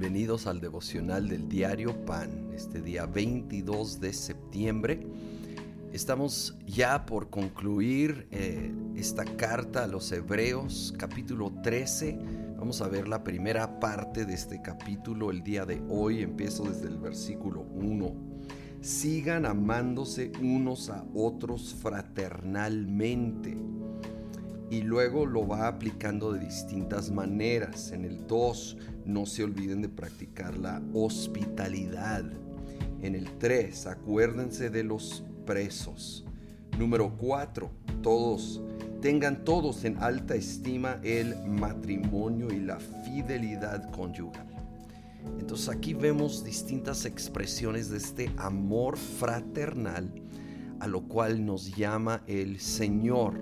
Bienvenidos al devocional del diario Pan, este día 22 de septiembre. Estamos ya por concluir eh, esta carta a los Hebreos, capítulo 13. Vamos a ver la primera parte de este capítulo el día de hoy. Empiezo desde el versículo 1. Sigan amándose unos a otros fraternalmente y luego lo va aplicando de distintas maneras. En el 2, no se olviden de practicar la hospitalidad. En el 3, acuérdense de los presos. Número 4, todos tengan todos en alta estima el matrimonio y la fidelidad conyugal. Entonces aquí vemos distintas expresiones de este amor fraternal a lo cual nos llama el Señor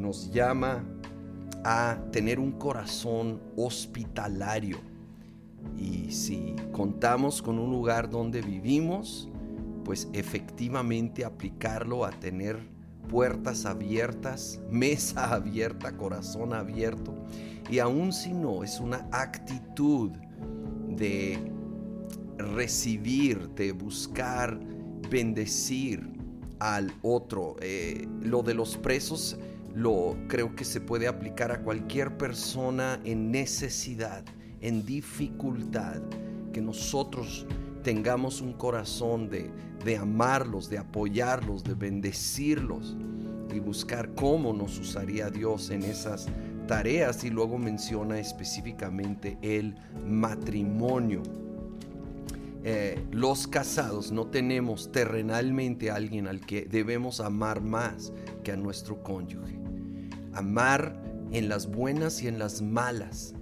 nos llama a tener un corazón hospitalario. Y si contamos con un lugar donde vivimos, pues efectivamente aplicarlo a tener puertas abiertas, mesa abierta, corazón abierto. Y aun si no, es una actitud de recibir, de buscar bendecir al otro. Eh, lo de los presos lo creo que se puede aplicar a cualquier persona en necesidad, en dificultad, que nosotros tengamos un corazón de, de amarlos, de apoyarlos, de bendecirlos y buscar cómo nos usaría Dios en esas tareas y luego menciona específicamente el matrimonio. Eh, los casados no tenemos terrenalmente a alguien al que debemos amar más que a nuestro cónyuge. Amar en las buenas y en las malas.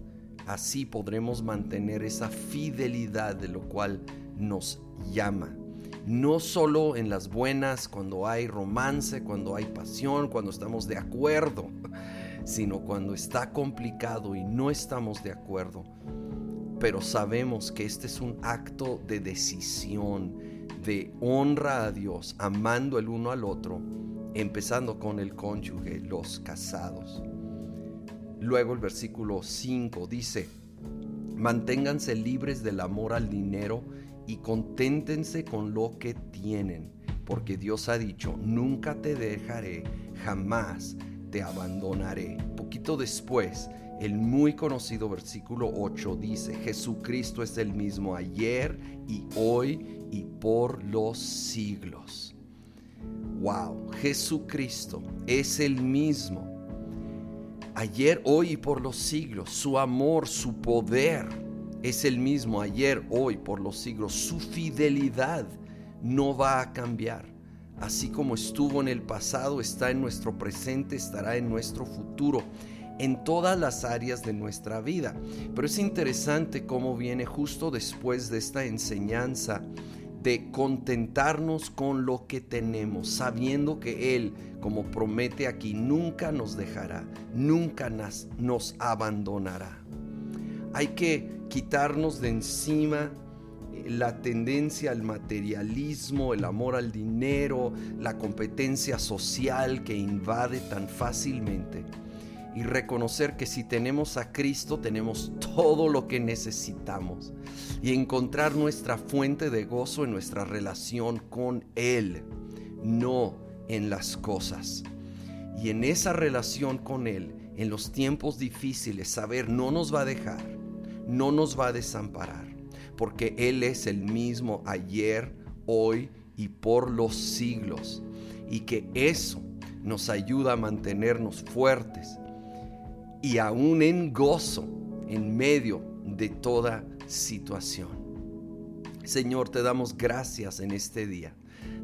Así podremos mantener esa fidelidad de lo cual nos llama. No solo en las buenas, cuando hay romance, cuando hay pasión, cuando estamos de acuerdo, sino cuando está complicado y no estamos de acuerdo pero sabemos que este es un acto de decisión, de honra a Dios, amando el uno al otro, empezando con el cónyuge, los casados. Luego el versículo 5 dice, manténganse libres del amor al dinero y conténtense con lo que tienen, porque Dios ha dicho, nunca te dejaré, jamás te abandonaré. Poquito después, el muy conocido versículo 8 dice, Jesucristo es el mismo ayer y hoy y por los siglos. Wow, Jesucristo es el mismo. Ayer, hoy y por los siglos. Su amor, su poder es el mismo ayer, hoy, por los siglos. Su fidelidad no va a cambiar. Así como estuvo en el pasado, está en nuestro presente, estará en nuestro futuro en todas las áreas de nuestra vida. Pero es interesante cómo viene justo después de esta enseñanza de contentarnos con lo que tenemos, sabiendo que Él, como promete aquí, nunca nos dejará, nunca nos, abandonará. Hay que quitarnos de encima eh, la tendencia al materialismo, el amor al dinero, la competencia social que invade tan fácilmente y reconocer que si tenemos a Cristo tenemos todo lo que necesitamos y encontrar nuestra fuente de gozo en nuestra relación con Él, no en las cosas. Y en esa relación con Él, en los tiempos difíciles, saber no nos va a dejar, no nos va a desamparar, porque Él es el mismo ayer, hoy y por los siglos. Y que eso nos ayuda a mantenernos fuertes y aún en gozo en medio de toda situación. Señor, te damos gracias en este día.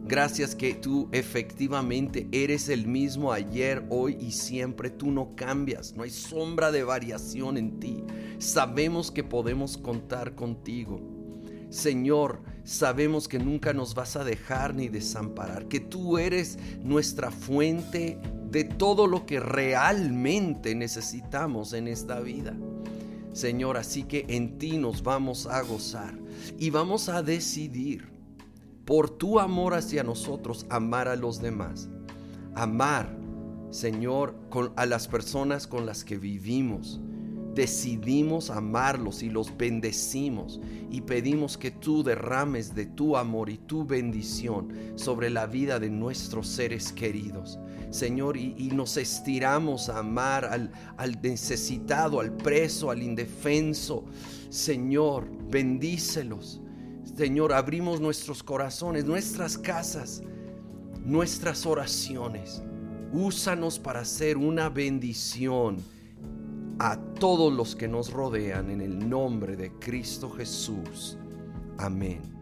Gracias que tú efectivamente eres el mismo ayer, hoy y siempre. Tú no cambias, no hay sombra de variación en ti. Sabemos que podemos contar contigo. Señor, sabemos que nunca nos vas a dejar ni desamparar, que tú eres nuestra fuente de todo lo que realmente necesitamos en esta vida. Señor, así que en ti nos vamos a gozar y vamos a decidir por tu amor hacia nosotros amar a los demás. Amar, Señor, a las personas con las que vivimos. Decidimos amarlos y los bendecimos y pedimos que tú derrames de tu amor y tu bendición sobre la vida de nuestros seres queridos. Señor, y, nos estiramos a amar al, al necesitado, al preso, al indefenso. Señor, bendícelos. Señor, abrimos nuestros corazones, nuestras casas, nuestras oraciones. Úsanos para ser una bendición a todos los que nos rodean en el nombre de Cristo Jesús. Amén.